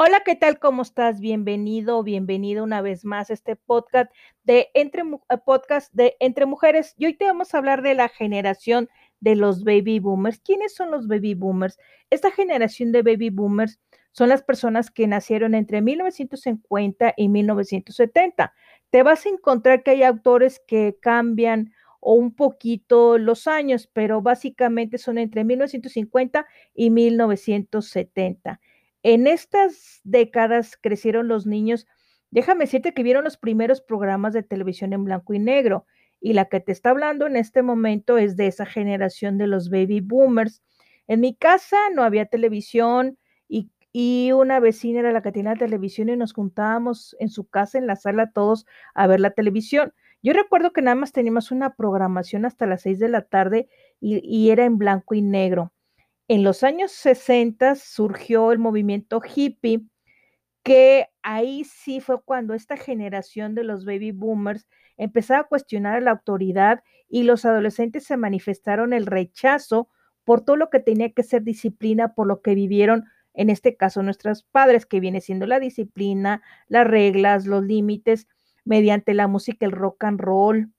Hola, ¿qué tal? ¿Cómo estás? Bienvenido, bienvenido una vez más a este podcast de Entre, eh, podcast de Entre Mujeres. Y hoy te vamos a hablar de la generación de los baby boomers. ¿Quiénes son los baby boomers? Esta generación de baby boomers son las personas que nacieron entre 1950 y 1970. Te vas a encontrar que hay autores que cambian o un poquito los años, pero básicamente son entre 1950 y 1970. En estas décadas crecieron los niños. Déjame decirte que vieron los primeros programas de televisión en blanco y negro. Y la que te está hablando en este momento es de esa generación de los baby boomers. En mi casa no había televisión y, y una vecina era la que tenía televisión y nos juntábamos en su casa, en la sala, todos a ver la televisión. Yo recuerdo que nada más teníamos una programación hasta las seis de la tarde y, y era en blanco y negro. En los años 60 surgió el movimiento hippie, que ahí sí fue cuando esta generación de los baby boomers empezaba a cuestionar a la autoridad y los adolescentes se manifestaron el rechazo por todo lo que tenía que ser disciplina, por lo que vivieron, en este caso, nuestros padres, que viene siendo la disciplina, las reglas, los límites, mediante la música, el rock and roll.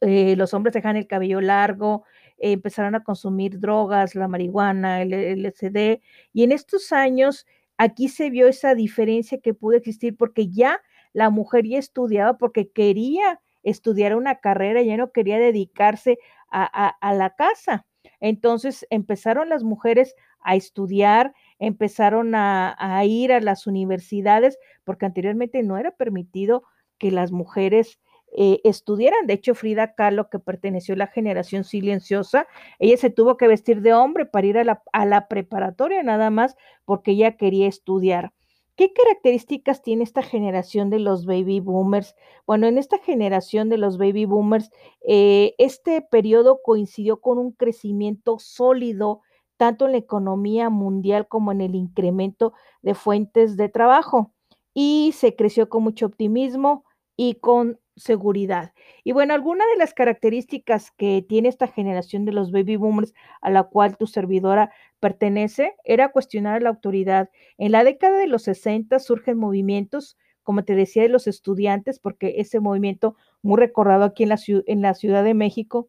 Eh, los hombres dejan el cabello largo, empezaron a consumir drogas, la marihuana, el LSD, y en estos años aquí se vio esa diferencia que pudo existir porque ya la mujer ya estudiaba porque quería estudiar una carrera, ya no quería dedicarse a, la casa. Entonces empezaron las mujeres a estudiar, empezaron a, a, ir a las universidades, porque anteriormente no era permitido que las mujeres eh, estudiaran. De hecho, Frida Kahlo, que perteneció a la generación silenciosa, ella se tuvo que vestir de hombre para ir a la, preparatoria nada más porque ella quería estudiar. ¿Qué características tiene esta generación de los baby boomers? Bueno, en esta generación de los baby boomers, eh, este periodo coincidió con un crecimiento sólido tanto en la economía mundial como en el incremento de fuentes de trabajo. Y se creció con mucho optimismo y con seguridad. Y bueno, alguna de las características que tiene esta generación de los baby boomers a la cual tu servidora pertenece era cuestionar a la autoridad. En la década de los 60 surgen movimientos, como te decía, de los estudiantes, porque ese movimiento muy recordado aquí en la, en la Ciudad de México,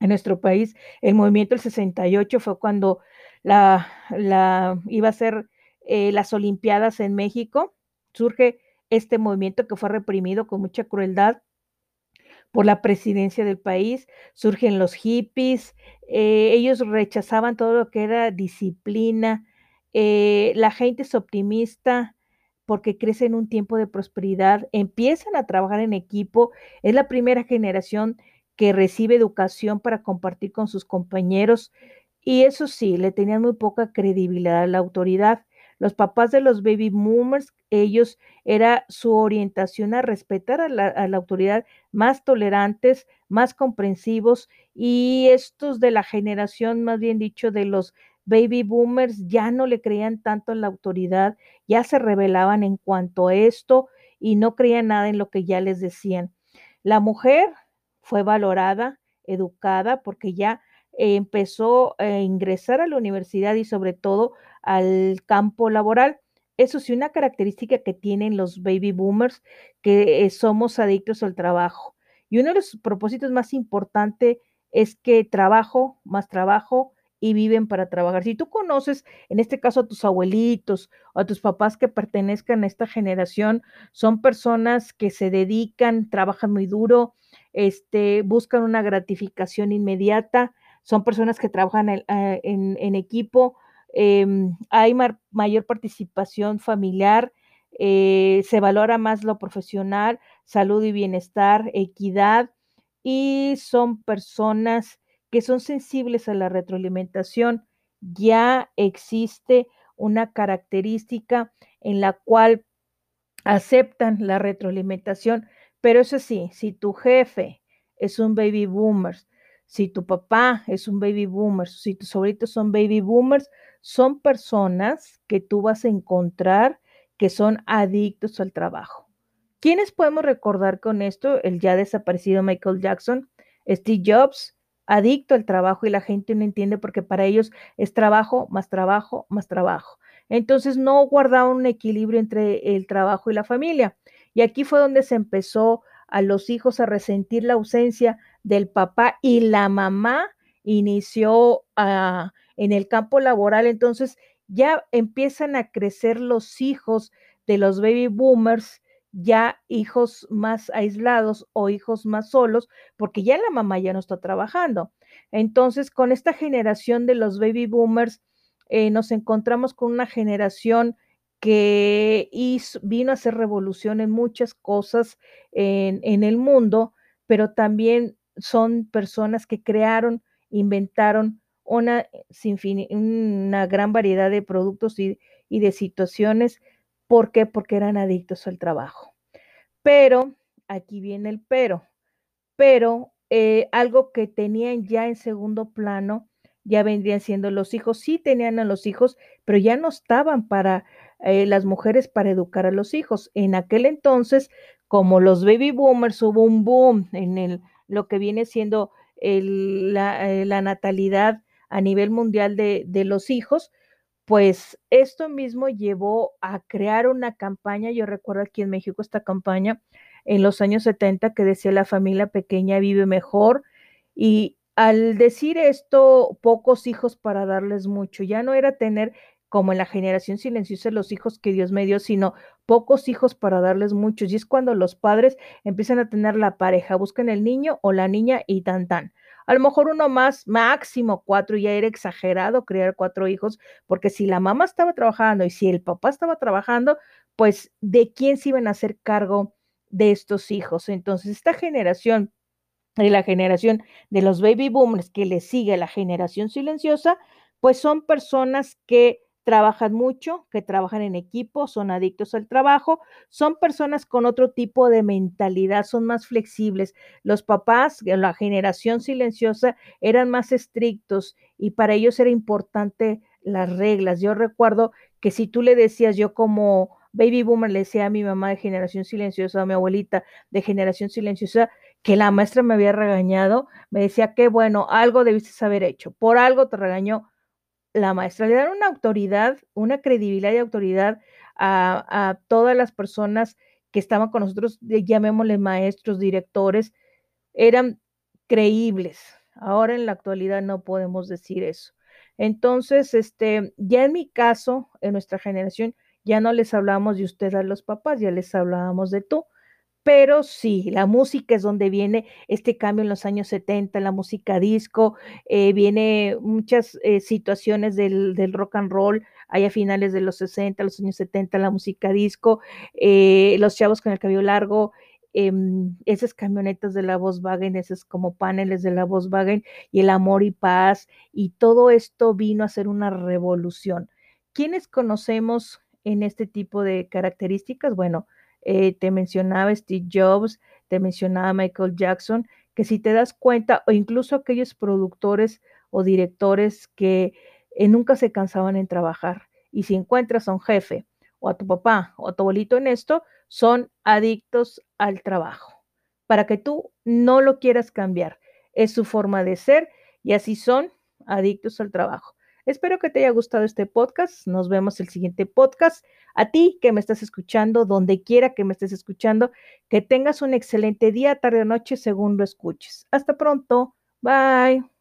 en nuestro país, el movimiento del 68 fue cuando la, la iba a ser eh, las Olimpiadas en México. Surge este movimiento que fue reprimido con mucha crueldad por la presidencia del país, surgen los hippies, eh, ellos rechazaban todo lo que era disciplina, eh, la gente es optimista porque crece en un tiempo de prosperidad, empiezan a trabajar en equipo, es la primera generación que recibe educación para compartir con sus compañeros y eso sí, le tenían muy poca credibilidad a la autoridad. Los papás de los baby boomers, ellos era su orientación a respetar a la, autoridad, más tolerantes, más comprensivos y estos de la generación, más bien dicho, de los baby boomers ya no le creían tanto en la autoridad, ya se rebelaban en cuanto a esto y no creían nada en lo que ya les decían. La mujer fue valorada, educada, porque ya empezó a ingresar a la universidad y sobre todo al campo laboral. Eso sí, una característica que tienen los baby boomers, que eh, somos adictos al trabajo. Y uno de los propósitos más importantes es que trabajo, más trabajo y viven para trabajar. Si tú conoces, en este caso, a tus abuelitos o a tus papás que pertenezcan a esta generación, son personas que se dedican, trabajan muy duro, este, buscan una gratificación inmediata, son personas que trabajan en, eh, en equipo, Em, hay mayor participación familiar, eh, se valora más lo profesional, salud y bienestar, equidad, y son personas que son sensibles a la retroalimentación. Ya existe una característica en la cual aceptan la retroalimentación, pero eso sí, si tu jefe es un baby boomer, si tu papá es un baby boomer, si tus sobritos son baby boomers, son personas que tú vas a encontrar que son adictos al trabajo. ¿Quiénes podemos recordar con esto? El ya desaparecido Michael Jackson, Steve Jobs, adicto al trabajo y la gente no entiende porque para ellos es trabajo más trabajo más trabajo. Entonces no guardaban un equilibrio entre el trabajo y la familia. Y aquí fue donde se empezó a los hijos a resentir la ausencia del papá y la mamá inició a, en el campo laboral. Entonces ya empiezan a crecer los hijos de los baby boomers, ya hijos más aislados o hijos más solos, porque ya la mamá ya no está trabajando. Entonces, con esta generación de los baby boomers, eh, nos encontramos con una generación que vino a hacer revolución en muchas cosas en, en el mundo, pero también son personas que crearon, inventaron una, fin, una gran variedad de productos y, y de situaciones. ¿Por qué? Porque eran adictos al trabajo. Pero, aquí viene el pero, pero eh, algo que tenían ya en segundo plano, ya vendrían siendo los hijos, sí tenían a los hijos, pero ya no estaban para eh, las mujeres para educar a los hijos. En aquel entonces, como los baby boomers, hubo un boom en el, lo que viene siendo eh, la, natalidad a nivel mundial de, de los hijos, pues esto mismo llevó a crear una campaña, yo recuerdo aquí en México esta campaña en los años 70 que decía la familia pequeña vive mejor y al decir esto, pocos hijos para darles mucho, ya no era tener como en la generación silenciosa los hijos que Dios me dio, sino pocos hijos para darles muchos. Y es cuando los padres empiezan a tener la pareja, buscan el niño o la niña y tan tan. A lo mejor uno más, máximo cuatro, ya era exagerado criar cuatro hijos, porque si la mamá estaba trabajando y si el papá estaba trabajando, pues de quién se iban a hacer cargo de estos hijos. Entonces, esta generación de la generación de los baby boomers que le sigue la generación silenciosa, pues son personas que trabajan mucho, que trabajan en equipo, son adictos al trabajo, son personas con otro tipo de mentalidad, son más flexibles. Los papás, la generación silenciosa, eran más estrictos y para ellos era importante las reglas. Yo recuerdo que si tú le decías, yo como baby boomer le decía a mi mamá de generación silenciosa, a mi abuelita de generación silenciosa, que la maestra me había regañado, me decía, qué bueno, algo debiste haber hecho, por algo te regañó la maestra, le dan una autoridad, una credibilidad y autoridad a, a todas las personas que estaban con nosotros, llamémosle maestros, directores, eran creíbles. Ahora en la actualidad no podemos decir eso. Entonces, este, ya en mi caso, en nuestra generación, ya no les hablábamos de usted a los papás, ya les hablábamos de tú pero sí, la música es donde viene este cambio en los años 70, la música disco, eh, viene muchas eh, situaciones del, rock and roll, hay a finales de los 60, los años 70, la música disco, eh, los chavos con el cabello largo, em, esas camionetas de la Volkswagen, esos como paneles de la Volkswagen y el amor y paz, y todo esto vino a ser una revolución. ¿Quiénes conocemos en este tipo de características? Bueno, eh, te mencionaba Steve Jobs, te mencionaba Michael Jackson, que si te das cuenta, o incluso aquellos productores o directores que eh, nunca se cansaban en trabajar, y si encuentras a un jefe o a tu papá o a tu abuelito en esto, son adictos al trabajo, para que tú no lo quieras cambiar. Es su forma de ser y así son adictos al trabajo. Espero que te haya gustado este podcast. Nos vemos el siguiente podcast. A ti que me estás escuchando, donde quiera que me estés escuchando, que tengas un excelente día, tarde o noche según lo escuches. Hasta pronto. Bye.